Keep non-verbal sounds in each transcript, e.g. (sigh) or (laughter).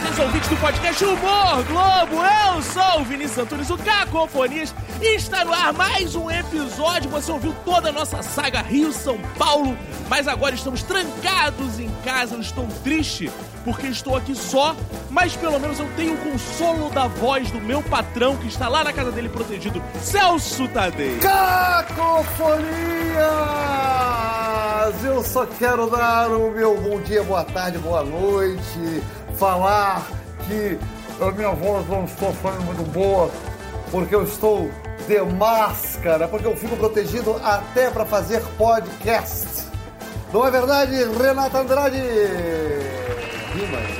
prazer, ouvintes do podcast Humor Globo. Eu sou o Vinícius Antunes, o Cacofonias, e está no ar mais um episódio. Você ouviu toda a nossa saga Rio-São Paulo, mas agora estamos trancados em casa. Eu estou triste porque estou aqui só, mas pelo menos eu tenho o consolo da voz do meu patrão que está lá na casa dele protegido, Celso Tadei. Cacofonias! Eu só quero dar o meu bom dia, boa tarde, boa noite, falar que a minha voz não está sendo muito boa, porque eu estou de máscara, porque eu fico protegido até para fazer podcast. Não é verdade, Renata Andrade?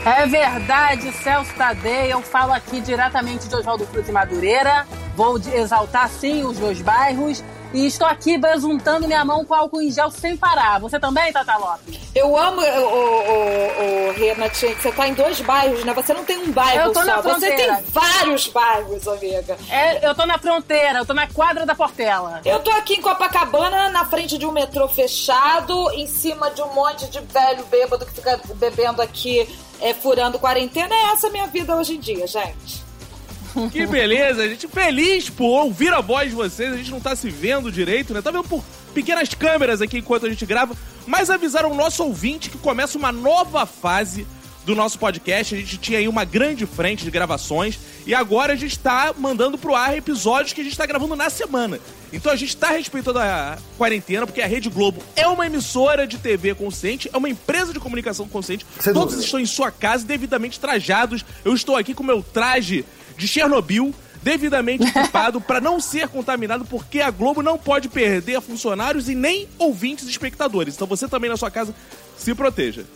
É verdade, Celso Tadei. Eu falo aqui diretamente de Oswaldo Cruz e Madureira. Vou exaltar sim os dois bairros e estou aqui besuntando minha mão com álcool em gel sem parar. Você também, Tata Lopes? Eu amo, o, o, Renata, que você tá em dois bairros, né? Você não tem um bairro eu tô só, na você tem vários bairros, amiga. É, eu tô na fronteira, eu tô na quadra da Portela. Eu tô aqui em Copacabana, na frente de um metrô fechado, em cima de um monte de velho bêbado que fica bebendo aqui, é, furando quarentena. É essa a minha vida hoje em dia, gente. Que beleza, a gente feliz por ouvir a voz de vocês. A gente não tá se vendo direito, né? Tá vendo por pequenas câmeras aqui enquanto a gente grava. Mas avisaram o nosso ouvinte que começa uma nova fase do nosso podcast. A gente tinha aí uma grande frente de gravações e agora a gente está mandando pro ar episódios que a gente está gravando na semana. Então a gente está respeitando a quarentena, porque a Rede Globo é uma emissora de TV consciente, é uma empresa de comunicação consciente. Sem Todos dúvida. estão em sua casa, devidamente trajados. Eu estou aqui com meu traje de Chernobyl devidamente equipado para não ser contaminado, porque a Globo não pode perder funcionários e nem ouvintes e espectadores. Então você também na sua casa se proteja.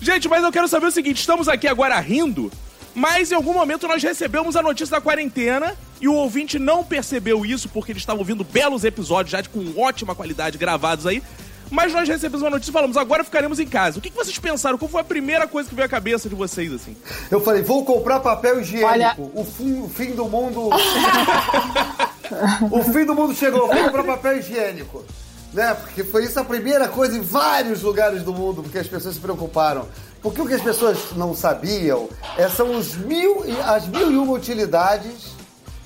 Gente, mas eu quero saber o seguinte: estamos aqui agora rindo, mas em algum momento nós recebemos a notícia da quarentena e o ouvinte não percebeu isso porque ele estava ouvindo belos episódios já com ótima qualidade gravados aí. Mas nós recebemos uma notícia e falamos, agora ficaremos em casa. O que, vocês pensaram? Qual foi a primeira coisa que veio à cabeça de vocês, assim? Eu falei, vou comprar papel higiênico. Olha... O, fim, o fim do mundo... (laughs) o fim do mundo chegou, vou comprar papel higiênico. Né? Porque foi isso a primeira coisa em vários lugares do mundo, porque as pessoas se preocuparam. Porque o que as pessoas não sabiam é, são os mil, as mil e uma utilidades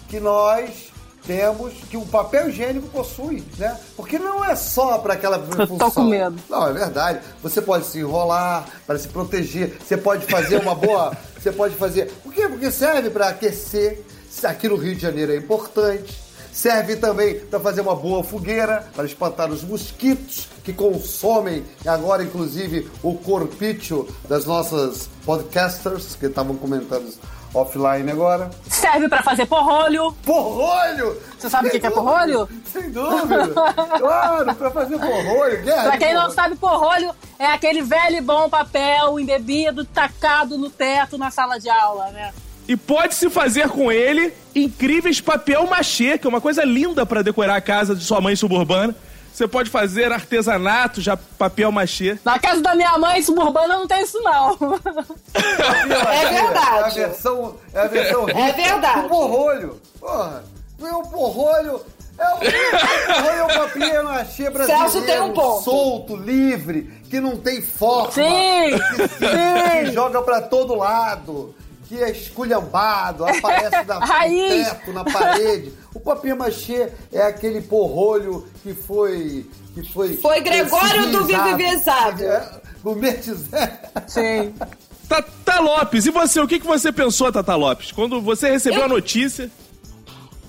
que nós temos que o papel higiênico possui, né? Porque não é só para aquela função. Tô com medo. Não, é verdade. Você pode se enrolar para se proteger. Você pode fazer uma boa. (laughs) você pode fazer. Por quê? Porque serve para aquecer. Aqui no Rio de Janeiro é importante. Serve também para fazer uma boa fogueira, para espantar os mosquitos que consomem agora, inclusive, o corpício das nossas podcasters que estavam comentando offline agora. Serve para fazer porrolho. Porrolho? Você sabe o que, que, é porrolho? Sem dúvida. claro, para fazer porrolho. Guerra pra quem não sabe, porrolho é aquele velho e bom papel embebido, tacado no teto na sala de aula, né? E pode-se fazer com ele incríveis papel machê, que é uma coisa linda para decorar a casa de sua mãe suburbana. Você pode fazer artesanato, já papel machê. Na casa da minha mãe suburbana não tem isso, não. (laughs) é verdade. É a versão, é, a versão é verdade. O porrolho. Porra, não é um porrolho. É um, porrolho é um papel machê brasileiro. Celso tem um ponto. Solto, livre, que não tem forma. Sim, que, sim. que joga pra todo lado que é esculhambado, aparece na, (laughs) no teto, na parede. O papel machê é aquele porrolho que foi. Que foi, foi Gregório do Vivizado. É, gourmetizado. Sim. (laughs) Tata Lopes, e você? O que, que você pensou, Tata Lopes, quando você recebeu eu, a notícia?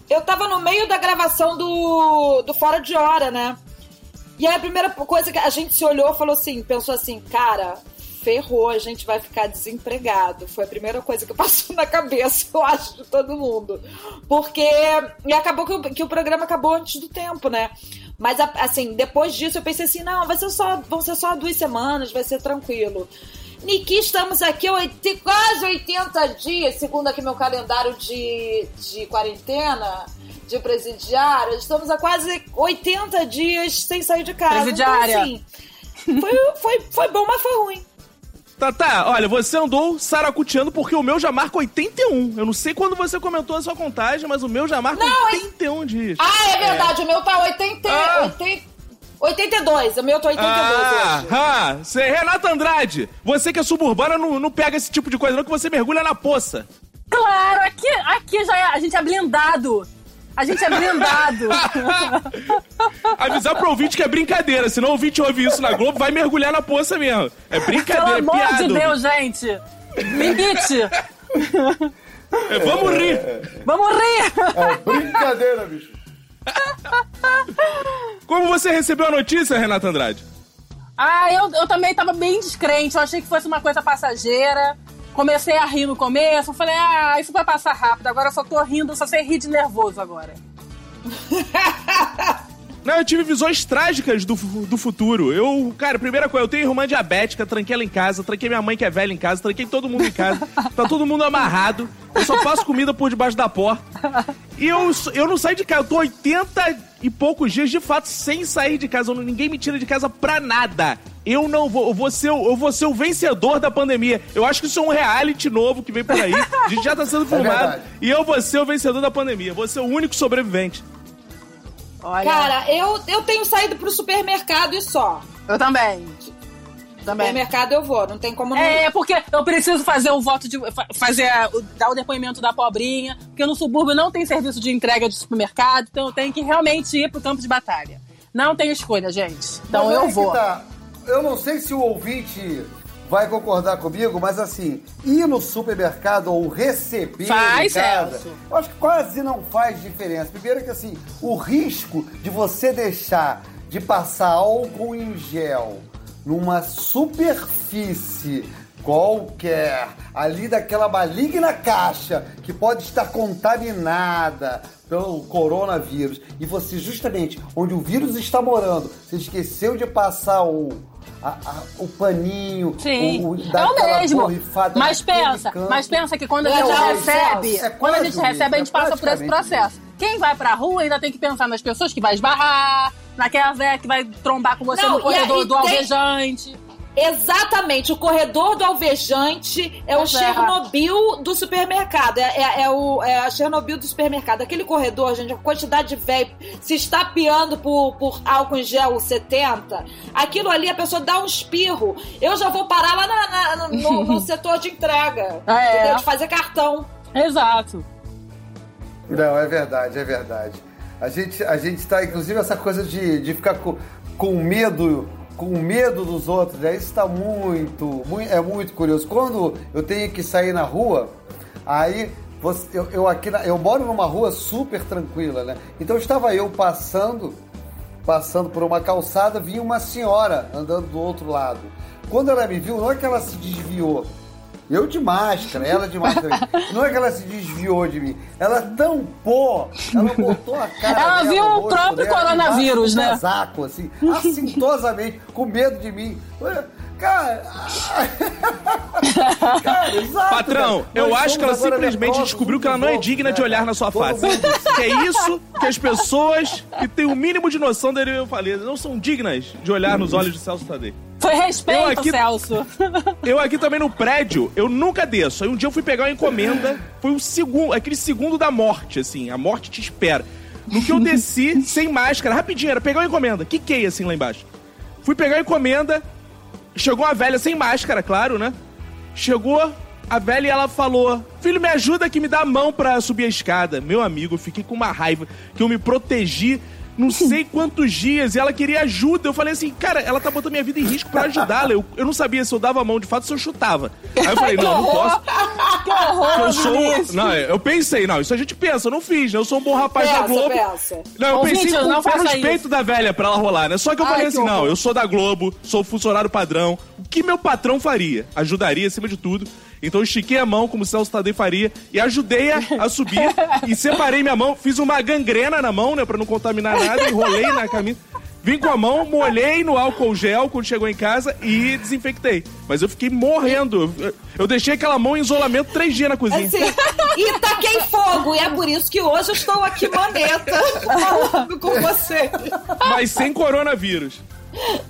Eu tava no meio da gravação do, do Fora de Hora, né? E aí a primeira coisa que a gente se olhou falou assim, pensou assim, cara, ferrou, a gente vai ficar desempregado. Foi a primeira coisa que (laughs) passou na cabeça, eu acho, de todo mundo. Porque. E acabou que o, que o programa acabou antes do tempo, né? Mas, assim, depois disso eu pensei assim: não, vai ser só, vão ser só duas semanas, vai ser tranquilo. Niki, estamos aqui quase 80 dias, segundo aqui meu calendário de, de quarentena, de presidiária. Estamos há quase 80 dias sem sair de casa. Presidiária. Então, assim, foi, foi, foi bom, mas foi ruim. Tá, tá, olha, você andou saracuteando porque o meu já marca 81. Eu não sei quando você comentou a sua contagem, mas o meu já marca não, 81 é... dias. Ah, é verdade, é. o meu tá 80, ah. 80, 82, o meu tá 82 Ah, hoje. ah, cê, Renata Andrade, você que é suburbana não, não pega esse tipo de coisa, não, que você mergulha na poça. Claro, aqui, aqui já é, a gente é blindado. A gente é blindado. (laughs) Avisar pro ouvinte que é brincadeira, senão o ouvinte ouve isso na Globo, vai mergulhar na poça mesmo. É Pelo brincadeira, é amor de Deus, gente. Limite. É, vamos rir. Vamos rir. É brincadeira, bicho. Como você recebeu a notícia, Renata Andrade? Ah, eu, eu também tava bem descrente. Eu achei que fosse uma coisa passageira. Comecei a rir no começo. Falei, ah, isso vai passar rápido. Agora só tô rindo, só sei rir de nervoso agora. (laughs) Não, eu tive visões trágicas do, do futuro. Eu, cara, primeira coisa, eu tenho irmã diabética, tranquei ela em casa, tranquei minha mãe que é velha em casa, tranquei todo mundo em casa. Tá todo mundo amarrado. Eu só faço comida por debaixo da porta. E eu, eu não saio de casa. Eu tô 80 e poucos dias, de fato, sem sair de casa. Ninguém me tira de casa pra nada. Eu não vou, eu vou, ser, o- eu vou ser o vencedor da pandemia. Eu acho que isso é um reality novo que vem por aí. A gente já tá sendo (laughs) filmado. verdade. e eu vou ser o vencedor da pandemia. Vou ser o único sobrevivente. Olha, Cara, eu, eu tenho saído pro supermercado e só. eu também. Também. Supermercado eu vou, não tem como não. É, porque eu preciso fazer o voto de. fa- fazer dar o depoimento da pobrinha, porque no subúrbio não tem serviço de entrega de supermercado, então eu tenho que realmente ir pro campo de batalha. Não tem escolha, gente. Então Mas eu vou. tá. Eu não sei se o ouvinte vai concordar comigo, mas assim, ir no supermercado ou receber Faz, em casa, Celso. eu acho que quase não faz diferença. Primeiro que assim, o risco de você deixar de passar álcool em gel numa superfície qualquer, ali daquela maligna caixa que pode estar contaminada pelo coronavírus, e você justamente onde o vírus está morando, você esqueceu de passar o, a- a- o paninho, Sim, o, o, é dar o mesmo. borrifada Mas pensa, canto. mas pensa que quando a É gente o recebe, é quando a gente recebe, a gente mesmo, é passa por esse processo. Quem vai pra rua ainda tem que pensar nas pessoas que vai esbarrar, naquela velha que vai trombar com você Não, no e corredor aí do tem- alvejante. Exatamente, o corredor do alvejante é o é. Chernobyl do supermercado. É, é, é o, é a Chernobyl do supermercado. Aquele corredor, gente, a quantidade de velho se estapeando por, por álcool em gel 70, aquilo ali a pessoa dá um espirro. Eu já vou parar lá na- na- no, no (laughs) setor de entrega. É. Entendeu? De fazer cartão. Exato. Não, é verdade, é verdade. A gente, a gente tá, inclusive, essa coisa de, de ficar com, com medo, com medo dos outros, né? Isso tá muito, muito, é muito curioso. Quando eu tenho que sair na rua, aí você- eu, eu aqui na- eu moro numa rua super tranquila, né? Então estava eu passando, passando por uma calçada, vinha uma senhora andando do outro lado. Quando ela me viu, não é que ela se desviou. Eu de máscara, ela de máscara. (laughs) Não é que ela se desviou de mim. Ela tampou, ela botou a cara. Ela viu o próprio dela, coronavírus, né? Casaco, assim, assintosamente, com medo de mim. Cara. (laughs) cara, exato. Patrão, cara. eu acho que ela simplesmente descobriu que ela não é digna de né, olhar na sua Todo face. mundo- Que é isso que as pessoas que têm o mínimo de noção deveriam fazer. Não são dignas de olhar nos olhos de Celso Tadei. Foi respeito, Eu aqui- Celso. (laughs) Eu aqui também no prédio, eu nunca desço. Aí um dia eu fui pegar uma encomenda, foi o segundo, aquele segundo da morte, assim, a morte te espera. No que eu (laughs) desci, sem máscara, rapidinho, era pegar uma encomenda, quiquei assim lá embaixo. Fui pegar a encomenda, chegou uma velha sem máscara, claro, né? Chegou a velha e ela falou: Filho, me ajuda que me dá a mão pra subir a escada. Meu amigo, eu fiquei com uma raiva que eu me protegi não sei quantos dias e ela queria ajuda. Eu falei assim, cara, ela tá botando minha vida em risco pra ajudá-la. Eu, eu não sabia se eu dava a mão de fato se eu chutava. Aí eu falei, (laughs) não, não posso. Que horror, Eu sou. Não, eu pensei, não, isso a gente pensa, eu não fiz, né? Eu sou um bom rapaz da Pensa, Globo. pensa. Não, eu pensei os peitos isso. da velha pra ela rolar, né? Só que eu Ai, falei que assim, não, eu sou da Globo, sou funcionário padrão. O que meu patrão faria? Ajudaria acima de tudo. Então eu estiquei a mão, como o Celso Tadei faria, e ajudei a, a subir. e separei minha mão, fiz uma gangrena na mão, né? Pra não contaminar nada, enrolei na camisa. Vim com a mão, molhei no álcool gel quando chegou em casa e desinfectei. Mas eu fiquei morrendo. Eu, deixei aquela mão em isolamento três dias na cozinha. Assim, e taquei fogo. E é por isso que hoje eu estou aqui maneta falando com você. Mas sem coronavírus.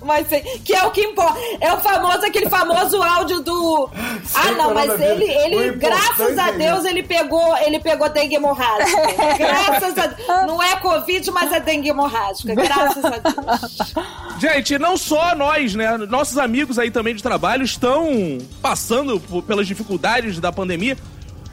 Mas que é o que importa. É o famoso, aquele famoso áudio do. Sem ah, não, mas ele, ele graças a é Deus, ele pegou, ele pegou dengue hemorrágica. (laughs) graças a Deus. Não é Covid, mas é dengue hemorrágica. Graças a Deus. Gente, não só nós, né? Nossos amigos aí também de trabalho estão passando pelas dificuldades da pandemia.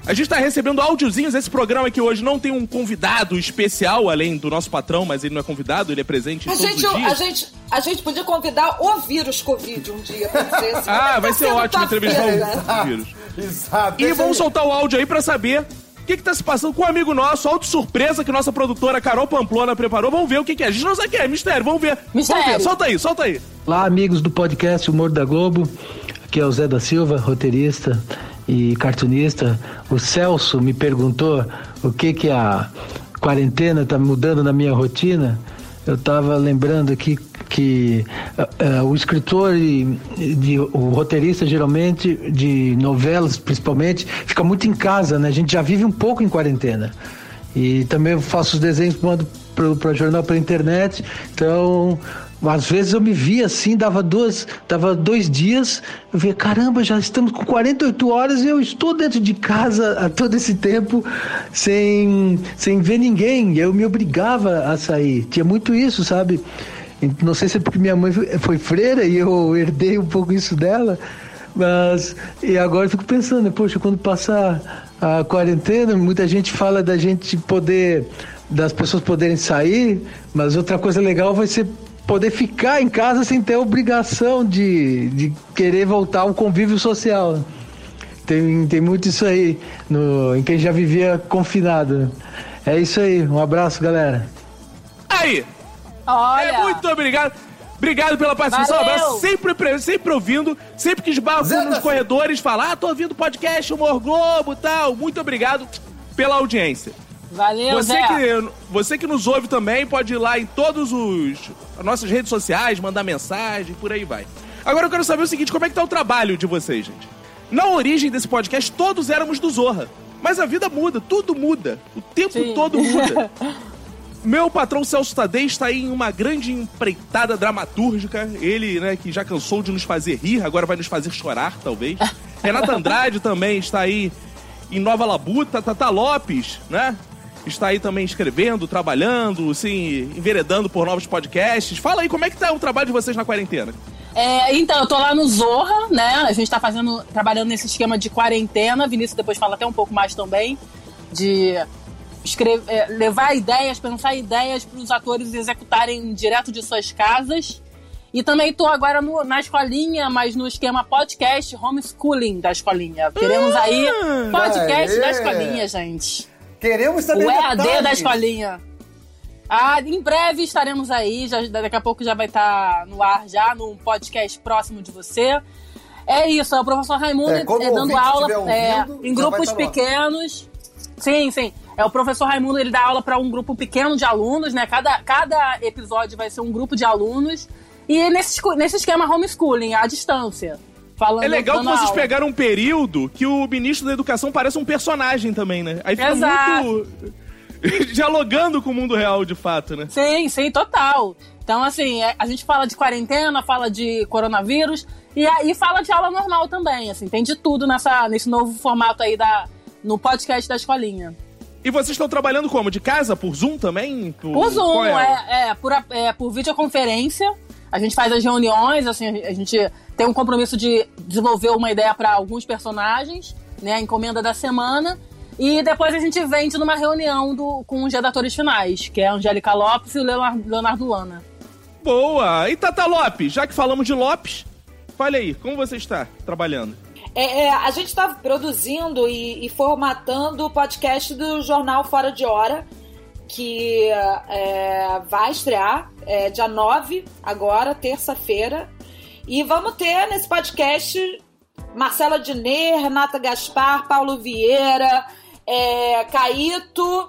A gente está recebendo áudiozinhos. Esse programa aqui hoje não tem um convidado especial, além do nosso patrão, mas ele não é convidado, ele é presente a todos gente, os dias. A gente, a gente podia convidar o vírus Covid um dia pra dizer assim, Ah, vai ser ótimo entrevistar o vírus. (laughs) Exato. E vamos soltar o áudio aí para saber o que, que tá se passando com um amigo nosso, auto surpresa que nossa produtora Carol Pamplona preparou. Vamos ver o que, que é. A gente não sabe o que é, mistério, vamos ver. Mistério. Vamos ver. Solta aí, solta aí. Olá, amigos do podcast Humor da Globo. Aqui é o Zé da Silva, roteirista e cartunista, o Celso me perguntou o que que a quarentena está mudando na minha rotina. Eu estava lembrando aqui que uh, o escritor e de, o roteirista geralmente de novelas principalmente fica muito em casa, né? A gente já vive um pouco em quarentena. E também faço os desenhos, mando para jornal pela internet. Então às vezes eu me via assim, dava duas, dava dois dias, eu via, caramba, já estamos com 48 horas e eu estou dentro de casa todo esse tempo sem, sem ver ninguém. Eu me obrigava a sair. Tinha muito isso, sabe? Não sei se é porque minha mãe foi freira e eu herdei um pouco isso dela, mas e agora eu fico pensando, né, poxa, quando passar a quarentena, muita gente fala da gente poder das pessoas poderem sair, mas outra coisa legal vai ser poder ficar em casa sem ter obrigação de, de querer voltar ao convívio social. Tem, tem muito isso aí no, em quem já vivia confinado. É isso aí. Um abraço, galera. Aí! Olha! É, muito obrigado. Obrigado pela participação. Um abraço. Sempre, sempre ouvindo, sempre que esbarro nos corredores, falar, ah, tô ouvindo podcast Humor Globo e tal. Muito obrigado pela audiência. Valeu, você Zé. Que, você que nos ouve também pode ir lá em todos os as nossas redes sociais, mandar mensagem, por aí vai. Agora eu quero saber o seguinte, como é que tá o trabalho de vocês, gente? Na origem desse podcast, todos éramos do Zorra. Mas a vida muda, tudo muda. O tempo Sim. todo muda. (laughs) Meu patrão Celso Tadei está aí em uma grande empreitada dramatúrgica. Ele, né, que já cansou de nos fazer rir, agora vai nos fazer chorar, talvez. (laughs) Renata Andrade também está aí em Nova Labuta. Tata Lopes, né? Está aí também escrevendo, trabalhando, assim, enveredando por novos podcasts. Fala aí, como é que tá o trabalho de vocês na quarentena? É, então, eu tô lá no Zorra, né? A gente tá fazendo, trabalhando nesse esquema de quarentena. Vinícius depois fala até um pouco mais também, de escrever, é, levar ideias, pensar ideias para os atores executarem direto de suas casas. E também tô agora no, na escolinha, mas no esquema podcast homeschooling da escolinha. Queremos aí hum, podcast da escolinha, gente. Queremos saber O EAD detalhes. da escolinha. Ah, em breve estaremos aí, já, daqui a pouco já vai estar tá no ar já, num podcast próximo de você. É isso, é o professor Raimundo é, é dando aula é, ouvindo, é, em grupos pequenos. Sim, sim. É o professor Raimundo, ele dá aula para um grupo pequeno de alunos, né? Cada, cada episódio vai ser um grupo de alunos. E nesse, nesse esquema homeschooling, à distância. Falando, é legal que vocês aula. pegaram um período que o ministro da Educação parece um personagem também, né? Aí fica Exato. muito. (laughs) dialogando com o mundo real, de fato, né? Sim, sim, total. Então, assim, é, a gente fala de quarentena, fala de coronavírus e aí fala de aula normal também, assim, tem de tudo nessa, nesse novo formato aí da, no podcast da escolinha. E vocês estão trabalhando como? De casa? Por Zoom também? Por, por Zoom, é, é, é, por, é, por videoconferência. A gente faz as reuniões, assim, a gente tem um compromisso de desenvolver uma ideia para alguns personagens, né? A encomenda da semana. E depois a gente vende numa reunião do, com os redatores finais, que é a Angélica Lopes e o Leonardo, Leonardo Lana. Boa! E Tata Lopes, já que falamos de Lopes, fale aí, como você está trabalhando? É, é, a gente está produzindo e, e, formatando o podcast do Jornal Fora de Hora, que é, vai estrear é, dia 9, agora, terça-feira. E vamos ter nesse podcast Marcela Diné, Renata Gaspar, Paulo Vieira, é, Caíto,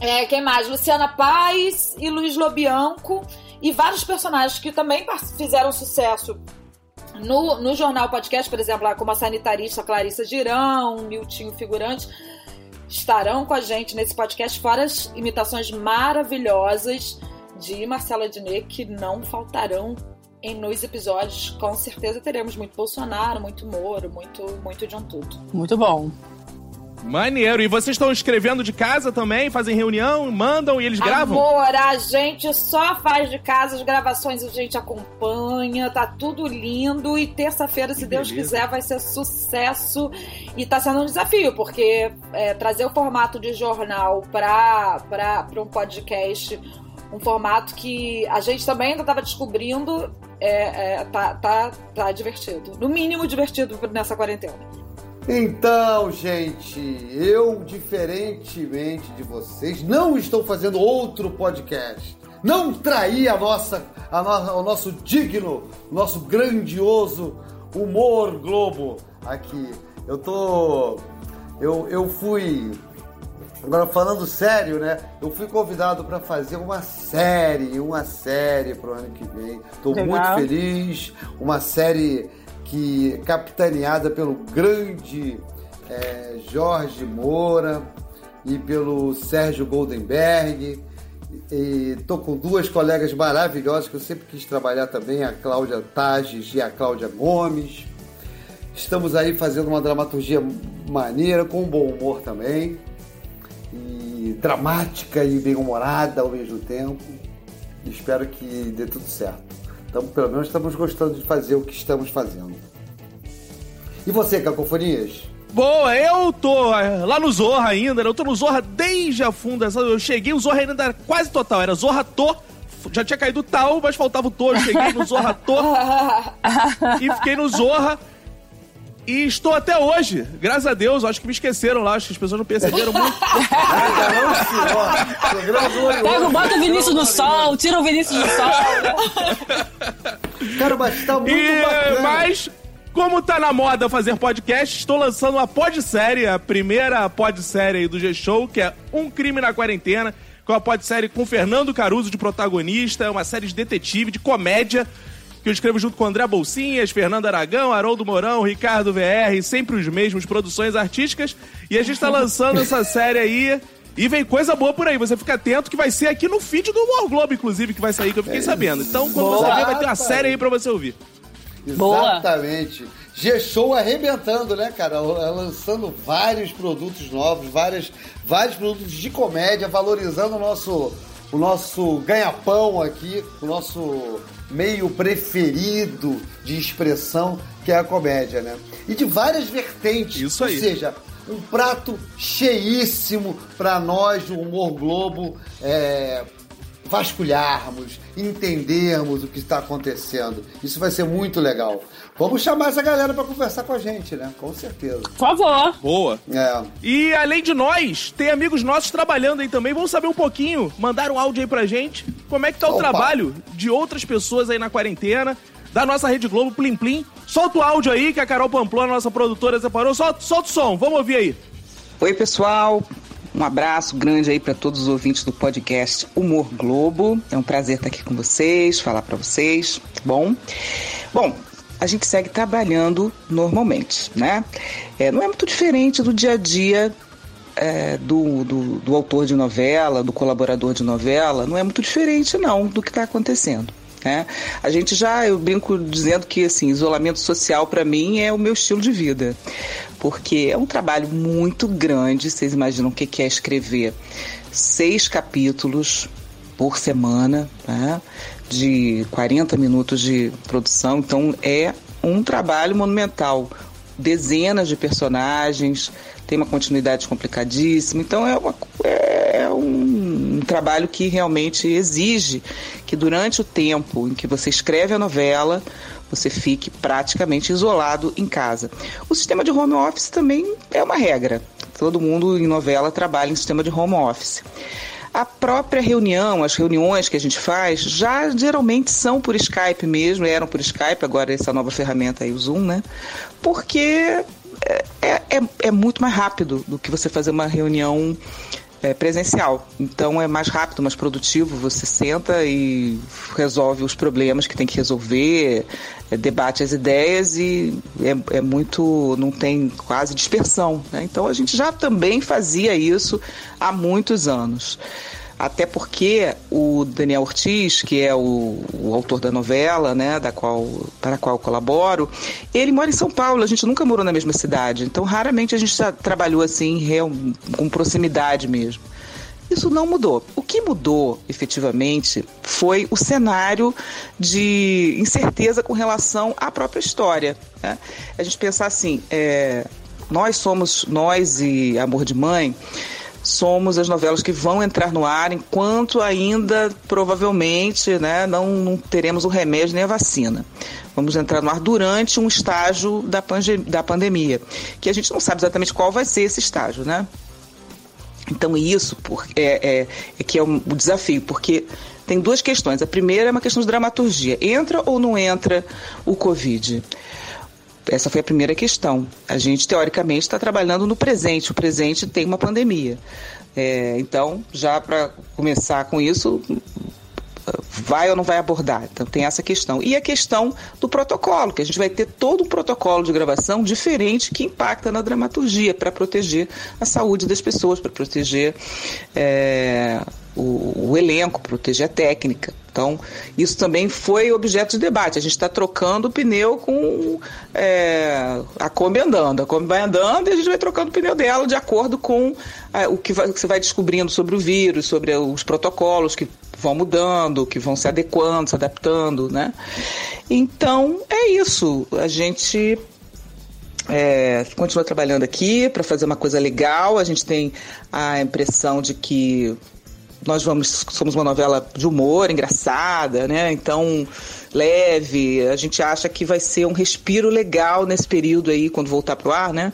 é, quem mais? Luciana Paz e Luiz Lobianco. E vários personagens que também fizeram sucesso no, no jornal podcast, por exemplo, como a sanitarista Clarissa Girão, Miltinho Figurante estarão com a gente nesse podcast, fora as imitações maravilhosas de Marcela Diné que não faltarão em nos episódios. Com certeza teremos muito Bolsonaro, muito Moro, muito, muito de um tudo. Muito bom. Maneiro. E vocês estão escrevendo de casa também? Fazem reunião, mandam e eles gravam? Amor, a gente só faz de casa as gravações, a gente acompanha, tá tudo lindo. E terça-feira, se Deus quiser, vai ser sucesso. E tá sendo um desafio, porque é, trazer o formato de jornal pra, pra, pra um podcast, um formato que a gente também ainda tava descobrindo, é, é, tá, tá, tá divertido. No mínimo divertido nessa quarentena. Então, gente, eu, diferentemente de vocês, não estou fazendo outro podcast. Não traí a nossa, a no- o nosso digno, nosso grandioso humor Globo aqui. Eu tô. Eu, eu fui. Agora, falando sério, né? Eu fui convidado para fazer uma série, uma série pro ano que vem. Tô Legal. muito feliz. Uma série que capitaneada pelo grande eh, Jorge Moura e pelo Sérgio Goldenberg. E tô com duas colegas maravilhosas que eu sempre quis trabalhar também, a Cláudia Tages e a Cláudia Gomes. Estamos aí fazendo uma dramaturgia maneira, com bom humor também. E dramática e bem-humorada ao mesmo tempo. Espero que dê tudo certo. Então, pelo menos estamos gostando de fazer o que estamos fazendo. E você, Cacofonias? Boa, eu tô eh, lá no Zorra ainda, né? Eu tô no Zorra desde a fundação. Eu cheguei, o Zorra ainda era quase total. Era Zorra Tô. Já tinha caído tal, mas faltava o Tô. Eu cheguei no Zorra Tô (laughs) e fiquei no Zorra. E estou até hoje, graças a Deus. Acho que me esqueceram lá, acho que as pessoas não perceberam muito. (laughs) Pega, bota o Vinícius do Sol, tira o Vinícius do Sol. Cara, mas tá muito E, bacana. mas, como tá na moda fazer podcast, estou lançando uma podsérie, a primeira podsérie aí do G-Show, que é Um Crime na Quarentena, que é uma podsérie com Fernando Caruso de protagonista, é uma série de detetive, de comédia, que eu escrevo junto com André Bolsinhas, Fernando Aragão, Haroldo Mourão, Ricardo VR, sempre os mesmos, produções artísticas, e a gente tá lançando essa (laughs) série aí... E vem coisa boa por aí, você fica atento que vai ser aqui no feed do Humor Globo, inclusive, que vai sair, que eu fiquei sabendo. Então, quando você ver, vai ter uma série aí pra você ouvir. Boa. Exatamente. G-Show arrebentando, né, cara? Lançando vários produtos novos, várias, vários produtos de comédia, valorizando o nosso, o nosso ganha-pão aqui, o nosso meio preferido de expressão, que é a comédia, né? E de várias vertentes. Isso aí. Ou seja, um prato cheíssimo para nós do Humor Globo é, vasculharmos, entendermos o que está acontecendo. Isso vai ser muito legal. Vamos chamar essa galera para conversar com a gente, né? Com certeza. Por favor. Boa. É. E além de nós, tem amigos nossos trabalhando aí também. Vamos saber um pouquinho, mandaram um áudio aí pra gente. Como é que tá o Opa. trabalho de outras pessoas aí na quarentena, da nossa Rede Globo Plim Plim. Solta o áudio aí que a Carol Pamplona, nossa produtora, separou. Solta, solta o som, vamos ouvir aí. Oi, pessoal. Um abraço grande aí para todos os ouvintes do podcast Humor Globo. É um prazer estar aqui com vocês, falar para vocês, tá bom? Bom, a gente segue trabalhando normalmente, né? É, não é muito diferente do dia a dia é, do, do, do autor de novela, do colaborador de novela, não é muito diferente não do que está acontecendo. Né? A gente já, eu brinco dizendo que assim, isolamento social para mim é o meu estilo de vida, porque é um trabalho muito grande. Vocês imaginam o que é escrever seis capítulos por semana, né? de 40 minutos de produção, então é um trabalho monumental. Dezenas de personagens, tem uma continuidade complicadíssima, então é, uma, é um, um trabalho que realmente exige que durante o tempo em que você escreve a novela, você fique praticamente isolado em casa. O sistema de home office também é uma regra. Todo mundo em novela trabalha em sistema de home office. A própria reunião, as reuniões que a gente faz, já geralmente são por Skype mesmo, eram por Skype, agora essa nova ferramenta aí, o Zoom, né? Porque é, é, é muito mais rápido do que você fazer uma reunião é, presencial. Então é mais rápido, mais produtivo. Você senta e resolve os problemas que tem que resolver, é, debate as ideias e é, é, muito. não tem quase dispersão. Né? Então a gente já também fazia isso há muitos anos. Até porque o Daniel Ortiz, que é o, o autor da novela, né, da qual, para a qual colaboro, ele mora em São Paulo, a gente nunca morou na mesma cidade, então raramente a gente trabalhou assim, real, com proximidade mesmo. Isso não mudou. O que mudou, efetivamente, foi o cenário de incerteza com relação à própria história. Né? A gente pensar assim, é, nós somos, nós e Amor de Mãe, somos as novelas que vão entrar no ar enquanto ainda provavelmente né, não, não teremos o remédio nem a vacina. Vamos entrar no ar durante um estágio da, da pandemia, que a gente não sabe exatamente qual vai ser esse estágio, né? Então, isso é, é, é que é o desafio, porque tem duas questões. A primeira é uma questão de dramaturgia. Entra ou não entra o Covid? Essa foi a primeira questão. A gente, teoricamente, está trabalhando no presente. O presente tem uma pandemia. É, então, já para começar com isso, vai ou não vai abordar? Então tem essa questão. E a questão do protocolo, que a gente vai ter todo um protocolo de gravação diferente que impacta na dramaturgia para proteger a saúde das pessoas, para proteger é, o, o elenco, proteger a técnica. Então, isso também foi objeto de debate. A gente está trocando o pneu com é, a Kombi andando. A Kombi vai andando e a gente vai trocando o pneu dela de acordo com é, o que, vai, que, você vai descobrindo sobre o vírus, sobre os protocolos que vão mudando, que vão se adequando, se adaptando, né? Então, é isso. A gente é, continua trabalhando aqui para fazer uma coisa legal. A gente tem a impressão de que nós vamos somos uma novela de humor, engraçada, né? Então leve. A gente acha que vai ser um respiro legal nesse período aí quando voltar pro ar, né?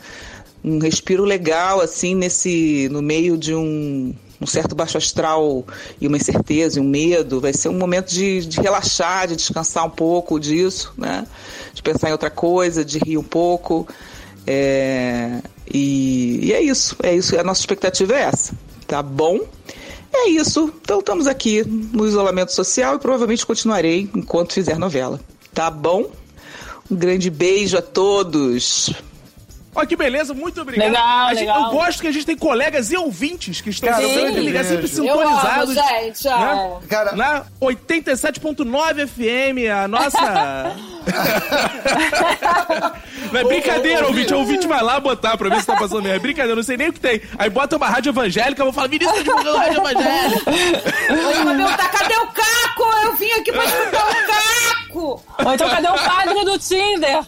Um respiro legal assim nesse no meio de um um certo baixo astral e uma incerteza e um medo, vai ser um momento de, de relaxar, de descansar um pouco disso, né? De pensar em outra coisa, de rir um pouco. É, e, e é isso, é isso. A nossa expectativa é essa, tá bom? É isso. Então estamos aqui no isolamento social e provavelmente continuarei enquanto fizer novela. Tá bom? Um grande beijo a todos. Olha que beleza, muito obrigado. Legal, gente, legal. Eu gosto que a gente tem colegas e ouvintes que estão Cara, sempre, ligados, sempre. Eu amo, sintonizados. gente. é. né? Cara, Na 87.9 FM, a nossa. (laughs) não é brincadeira, ô, ô, ouvinte. O ouvinte vai lá botar pra ver se tá passando mesmo. É brincadeira, não sei nem o que tem. Aí bota uma rádio evangélica, eu vou falar, Vinícius tá divulgando rádio evangélica. Aí vai perguntar, cadê o Caco? Eu vim aqui pra escutar o Caco. Ou então, cadê o padre do Tinder?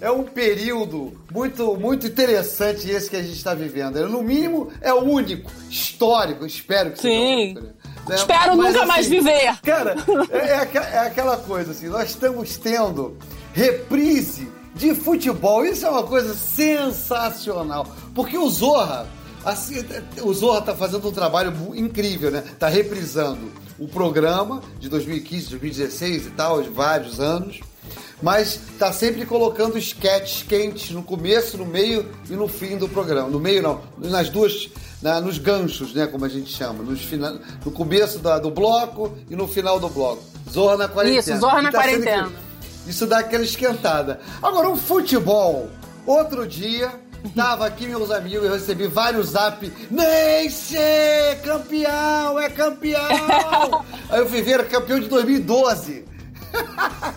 é um período muito, muito interessante esse que a gente está vivendo. No mínimo, é o único, histórico, espero que Sim. seja. né? Espero Mas, nunca assim, mais viver. Cara, é, é é aquela coisa assim, nós estamos tendo reprise de futebol. Isso é uma coisa sensacional. Porque o Zorra, assim, o Zorra tá fazendo um trabalho incrível, né? Tá reprisando o programa de 2015, 2016 e tal, de vários anos. Mas tá sempre colocando sketches quentes no começo, no meio e no fim do programa. No meio não, nas duas, na- nos ganchos, né, como a gente chama, nos fina, no começo da- do bloco e no final do bloco. Zorra na quarentena. Isso, Zorra na tá sendo quarentena. incrível. Isso dá aquela esquentada. Agora, o futebol. Outro dia, tava aqui meus amigos, eu recebi vários zap. Neice, campeão, é campeão. (laughs) Aí eu fui ver, campeão de 2012.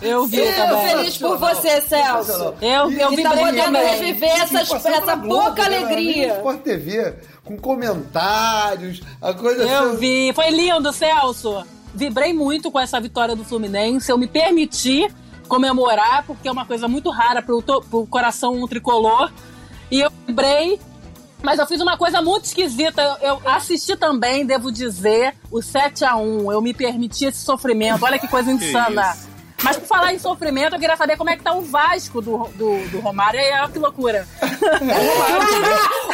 Eu vi Eu também. feliz por você, Celso. Eu- eu vi e também. tá podendo reviver essas- essa pouca né, alegria. Sport TV, com comentários, a coisa Eu assim. vi. Foi lindo, Celso. Vibrei muito com essa vitória do Fluminense. Eu me permiti comemorar, porque é uma coisa muito rara pro, to- pro coração tricolor. E eu vibrei. Mas eu fiz uma coisa muito esquisita. Eu, eu assisti também, devo dizer, o 7 a 1 Eu me permiti esse sofrimento. Olha que coisa (laughs) insana. isso. Mas por falar em sofrimento, eu queria saber como é que tá o Vasco do, do, do Romário. E aí, olha que loucura. (laughs)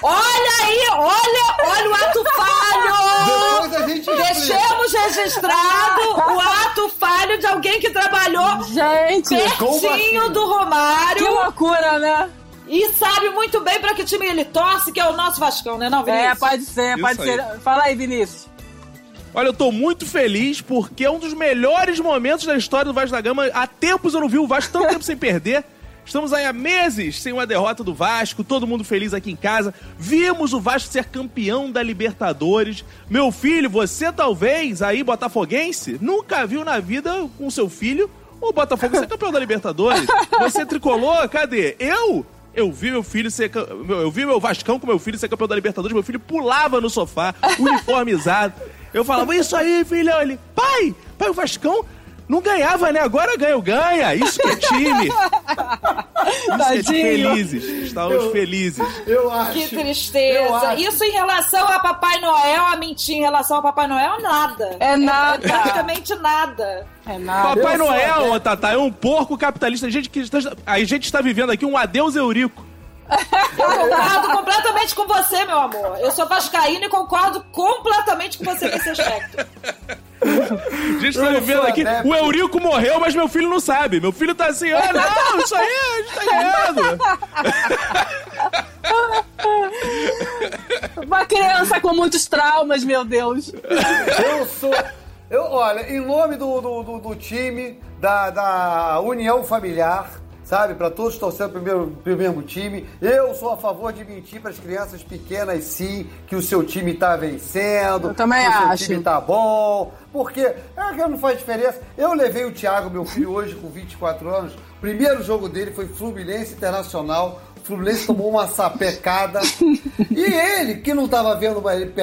Olha aí, olha, olha o ato falho! Deixemos registrado o ato falho de alguém que trabalhou Gente, pertinho do que Romário loucura, né? E sabe muito bem pra que time ele torce, que é o nosso Vascão, né, não, Vinícius? É, pode ser, Isso pode aí. ser. Fala aí, Vinícius. Olha, eu tô muito feliz porque é um dos melhores momentos da história do Vasco da Gama. Há tempos eu não vi o Vasco tanto tempo sem perder. Estamos aí há meses sem uma derrota do Vasco, todo mundo feliz aqui em casa. Vimos o Vasco ser campeão da Libertadores. Meu filho, você talvez aí, botafoguense, nunca viu na vida com seu filho o Botafogo ser campeão da Libertadores. (laughs) Você tricolor, cadê? Eu? Eu vi meu filho ser. Eu vi meu Vascão com meu filho ser campeão da Libertadores. Meu filho pulava no sofá, (laughs) uniformizado. Eu falava, isso aí, filhão. Ele, pai, pai, o Vascão não ganhava, né? Agora ganha, ganha. Isso que é time. (laughs) (laughs) É de felizes. Estávamos Eu- felizes. Eu acho. Que tristeza. acho. Isso em relação a Papai Noel, a mentir em relação a Papai Noel, nada. É nada. praticamente nada. É nada. Papai Eu sou Noel, ô, Tata, é um porco capitalista. A gente, que está, a gente está vivendo aqui um adeus Eurico. Eu concordo completamente com você, meu amor. Eu sou vascaína e concordo completamente com você nesse aspecto. (laughs) (laughs) A gente tá vivendo aqui. adepto. O Eurico morreu, mas meu filho não sabe. Meu filho tá assim, ah, não, isso aí a gente tá ganhando. (laughs) Uma criança com muitos traumas, meu Deus. Eu sou. Eu, olha, em nome do, do, do- do time, da, da união familiar, sabe? Pra todos torcendo pro mesmo, pro mesmo time, eu sou a favor de mentir para as crianças pequenas, sim, que o seu time tá vencendo. Eu também que o seu acho. time tá bom. Porque é que não faz diferença. Eu levei o Thiago, meu filho, hoje com 24 anos. Primeiro jogo dele foi Fluminense Internacional. O Fluminense tomou uma sapecada. e ele, que não tava vendo, mas ele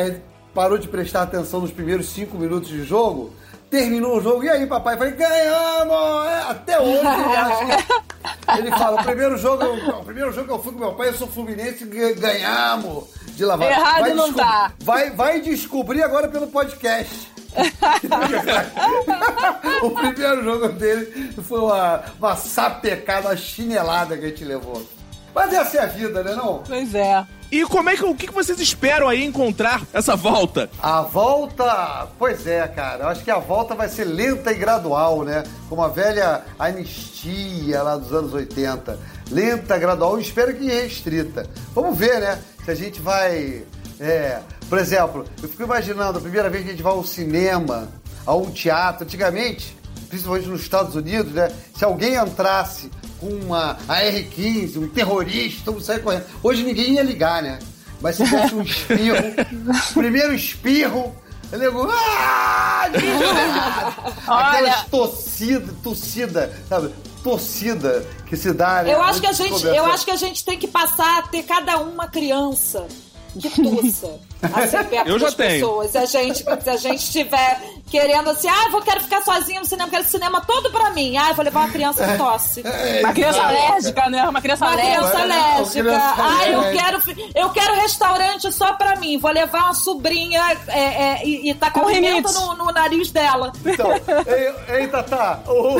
parou de prestar atenção nos primeiros cinco minutos de jogo. Terminou o jogo, e aí, papai? Falei, ganhamos! É, até hoje ele acha que- Ele fala, o primeiro jogo, eu- o primeiro jogo que eu fui com meu pai, eu sou Fluminense ga- ganhamos de lavar. Errado não descob- tá. Vai, vai descobrir agora pelo podcast. (laughs) o primeiro jogo dele foi uma, uma sapecada, uma chinelada que a gente levou. Mas essa é a vida, né não? Pois é. E como é que, o que vocês esperam aí encontrar essa volta? A volta, pois é, cara. Eu acho que a volta vai ser lenta e gradual, né? Como a velha anistia lá dos anos 80. Lenta, gradual, espero que restrita. Vamos ver, né? Se a gente vai. é, por exemplo, eu fico imaginando a primeira vez que a gente vai ao cinema, a um teatro. Antigamente, principalmente nos Estados Unidos, né? Se alguém entrasse com uma AR-15, um terrorista, todo mundo saia correndo. Hoje ninguém ia ligar, né? Mas se tivesse um espirro, (laughs) primeiro espirro, eu nego, ah, desgraçado!" Aquelas torcida, torcida, sabe? Torcida que se dá, né? Eu acho que a gente, eu acho que a gente tem que passar a ter cada uma criança que tussa assim, (laughs) perto Eu já das tenho. pessoas. Se a gente, se a gente estiver querendo assim, ah, eu vou quero ficar sozinha no cinema, quero cinema todo pra mim. Ah, eu vou levar uma criança que tosse. Uma criança alérgica, né? Uma criança Uma criança alérgica. Uma alérgica. criança Ah, eu quero, eu quero restaurante só pra mim. Vou levar uma sobrinha é, é, e, e tacar Com pimenta no, no nariz dela. Então, ei, ei Tatá, o-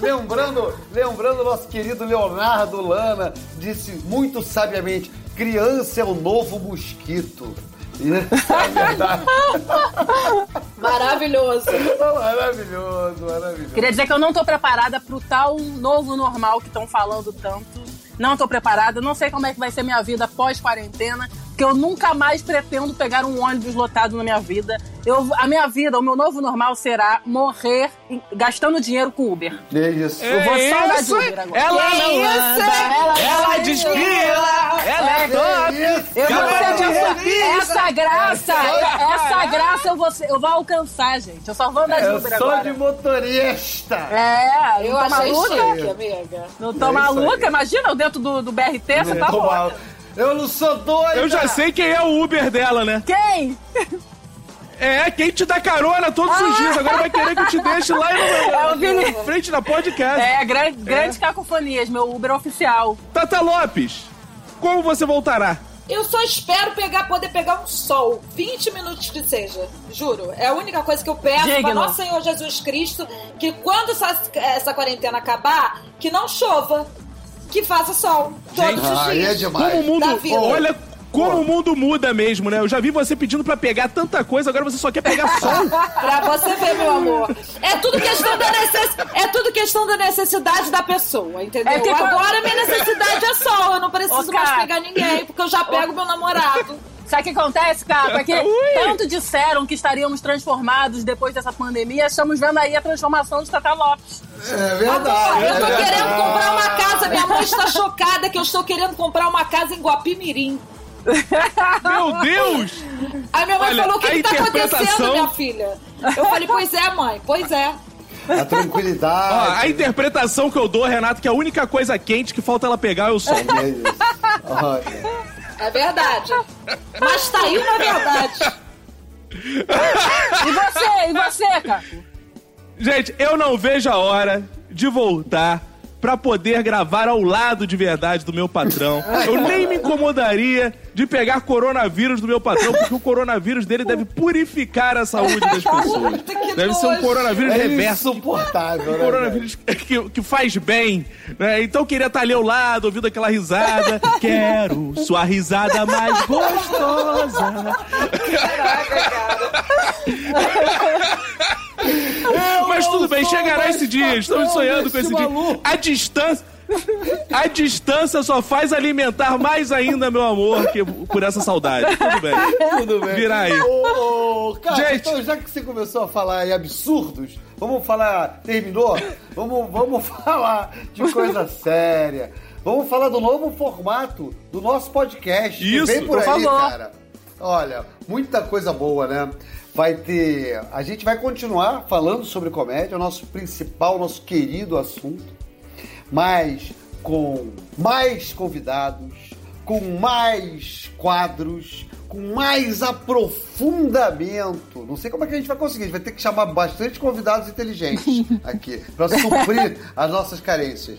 lembrando, lembrando o nosso querido Leonardo Lana, disse muito sabiamente, criança é o novo mosquito. E é verdade. (laughs) Maravilhoso. maravilhoso, maravilhoso. Queria dizer que eu não tô preparada pro tal novo normal que estão falando tanto. Não tô preparada, não sei como é que vai ser minha vida pós-quarentena, que eu nunca mais pretendo pegar um ônibus lotado na minha vida. Eu, a minha vida, o meu novo normal será morrer em- gastando dinheiro com Uber. É isso. Eu vou só andar de Uber agora. Ela Que não isso? anda, Ela ela desfila, ela é top. Eu vou ser de essa, revista. essa graça, essa graça eu vou, ser- eu vou alcançar, gente. Eu só vou andar de É Uber agora. de motorista. É, Eu não tô maluca? chique, amiga. Não É tô isso maluca? Imagina eu dentro do, do BRT, você tá louca. Eu não sou doido. Eu já sei quem é o Uber dela, né? Quem? É, quem te dá carona todos os dias. Agora vai querer que eu te deixe lá e (laughs) É no, Vini. na frente da podcast. É, grande, grandes cacofonias, meu Uber oficial. Tata Lopes, como você voltará? Eu só espero pegar, poder pegar um sol. 20 minutos que seja. Juro. É a única coisa que eu peço Digno. para nosso Senhor Jesus Cristo. Que quando essa, essa quarentena acabar, que não chova. Que faça sol. Todos os é dias. demais. Como o mundo. Olha como o mundo muda mesmo, né? Eu já vi você pedindo pra pegar tanta coisa, agora você só quer pegar sol. (laughs) Pra você ver, meu amor. É tudo questão da, necess... é tudo questão da necessidade da pessoa, entendeu? É que quando- Agora minha necessidade é sol. Eu não preciso Ô, mais pegar ninguém, porque eu já pego meu namorado. Sabe o que acontece, cara? Porque (laughs) Ui. tanto disseram que estaríamos transformados depois dessa pandemia, estamos vendo aí a transformação de Tata Lopes. É verdade. eu tô é querendo verdade. comprar uma casa. Minha mãe está chocada que eu estou querendo comprar uma casa em Guapimirim. Meu Deus! Aí minha mãe Olha, falou: o que, a que tá acontecendo, interpretação- minha filha? Eu falei: pois é, mãe, pois é. A tranquilidade. Ó, a interpretação que eu dou, Renato, que a única coisa quente que falta ela pegar é o sol. É isso. É verdade. Mas tá aí na verdade. (laughs) E você, e você, Caco? Gente, eu não vejo a hora de voltar pra poder gravar ao lado de verdade do meu patrão. Eu nem me incomodaria de pegar coronavírus do meu patrão, porque o coronavírus dele deve purificar a saúde das pessoas. Deve ser um coronavírus É reverso. insuportável, Um né? coronavírus (laughs) que, que faz bem, né? Então eu queria estar ali ao lado, ouvindo aquela risada. Quero sua risada mais gostosa. (laughs) Mas tudo bem, chegará esse dia. Estamos sonhando com esse dia. A distância. A distância só faz alimentar mais ainda meu amor que por essa saudade. Tudo bem. Tudo bem. Virá aí. Ô, ô, cara, Gente. então já que você começou a falar em absurdos, vamos falar. Terminou? Vamos, vamos (laughs) falar de coisa séria. Vamos falar do novo formato do nosso podcast. Isso, vem por, por aí, favor. cara. Olha, muita coisa boa, né? Vai ter. A gente vai continuar falando sobre comédia, o nosso principal, nosso querido assunto mas com mais convidados, com mais quadros, com mais aprofundamento. Não sei como é que a gente vai conseguir, a gente vai ter que chamar bastante convidados inteligentes (laughs) aqui para suprir as nossas carências.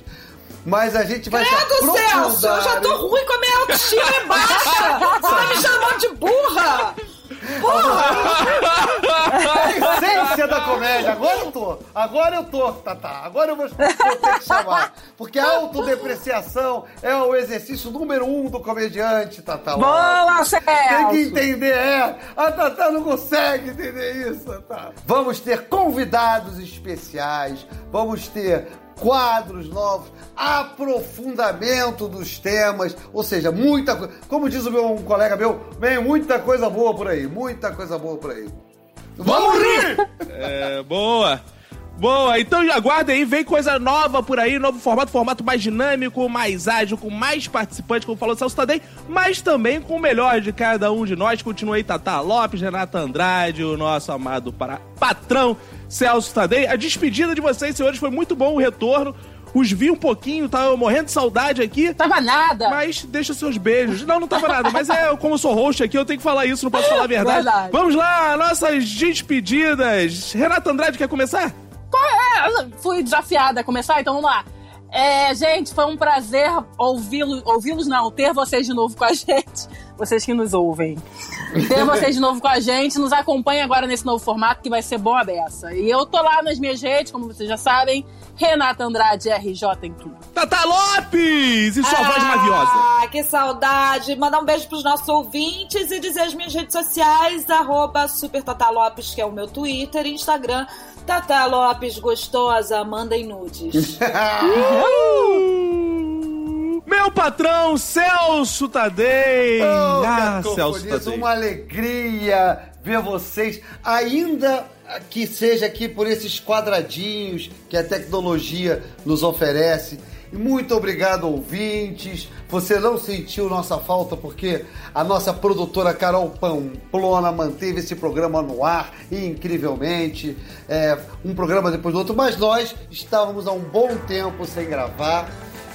Mas a gente vai se Credo, Celso, aprofundar. eu já tô ruim com a minha autoestima é baixa. Você tá me chamando de burra. A essência da comédia. Agora eu tô. Agora eu tô, Tatá. Agora eu vou, vou ter que chamar. Porque a autodepreciação é o exercício número um do comediante, Tatá. Boa, Tem que Celso! entender, é. A Tatá não consegue entender isso, Tatá. Vamos ter convidados especiais, vamos ter quadros novos, aprofundamento dos temas, ou seja, muita coisa. Como diz o meu um colega meu, vem muita coisa boa por aí, muita coisa boa por aí. Vamos rir! É, boa. Boa, então aguardem aí, vem coisa nova por aí, novo formato, formato mais dinâmico, mais ágil, com mais participantes, como falou o Celso Tadei, mas também com o melhor de cada um de nós. Continua aí Tata Lopes, Renata Andrade, o nosso amado para... patrão Celso Tadei. A despedida de vocês, senhores, foi muito bom o retorno. Os vi um pouquinho, tava morrendo de saudade aqui. Tava nada. Mas deixa seus beijos. Não, não tava nada. Mas é, como eu sou host aqui, eu tenho que falar isso, não posso falar a verdade. Verdade. Vamos lá, nossas despedidas. Renata Andrade quer começar? É, fui desafiada a começar, então vamos lá. É, gente, foi um prazer ouvi-los, ouvi-los não, ter vocês de novo com a (laughs) gente. Vocês que nos ouvem. Ter vocês de novo com a gente, nos acompanhe agora nesse novo formato que vai ser bom a beça. E eu tô lá nas minhas redes, como vocês já sabem, Renata Andrade RJ em tudo. Tata Lopes! E sua voz maviosa. Ah, que saudade. Mandar um beijo pros nossos ouvintes e dizer as minhas redes sociais, arroba Super Tata Lopes, que é o meu Twitter e Instagram. Tata Lopes Gostosa, mandem nudes. (laughs) Meu patrão, Celso Tadei! Oh, ah, Celso Tadei. uma alegria ver vocês, ainda que seja aqui por esses quadradinhos que a tecnologia nos oferece. E muito obrigado, ouvintes. Você não sentiu nossa falta porque a nossa produtora Carol Pamplona manteve esse programa no ar incrivelmente. É, um programa depois do outro, mas nós estávamos há um bom tempo sem gravar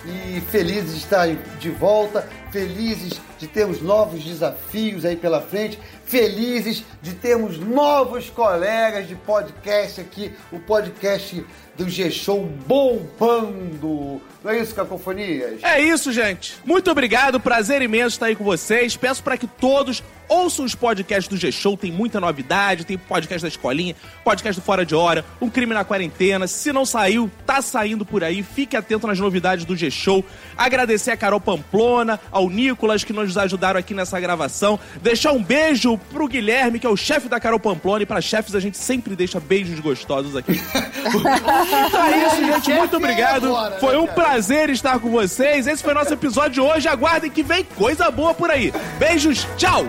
e felizes de estar de volta, felizes de termos novos desafios aí pela frente, felizes de termos novos colegas de podcast aqui, o podcast do G-Show bombando. Não é isso, Cacofonias? É isso, gente. Muito obrigado, prazer imenso estar aí com vocês. Peço para que todos ouçam os podcasts do G-Show, tem muita novidade, tem podcast da Escolinha, podcast do Fora de Hora, Um Crime na Quarentena. Se não saiu, tá saindo por aí. Fique atento nas novidades do G-Show. Agradecer a Carol Pamplona, ao Nicolas, que nos ajudaram aqui nessa gravação. Deixar um beijo pro Guilherme, que é o chefe da Carol Pamplona, e para chefes a gente sempre deixa beijos gostosos aqui. Então (laughs) é isso, gente. Muito obrigado. né, Foi um prazer estar com vocês. Esse foi nosso episódio de hoje. Aguardem que vem coisa boa por aí. Beijos, tchau!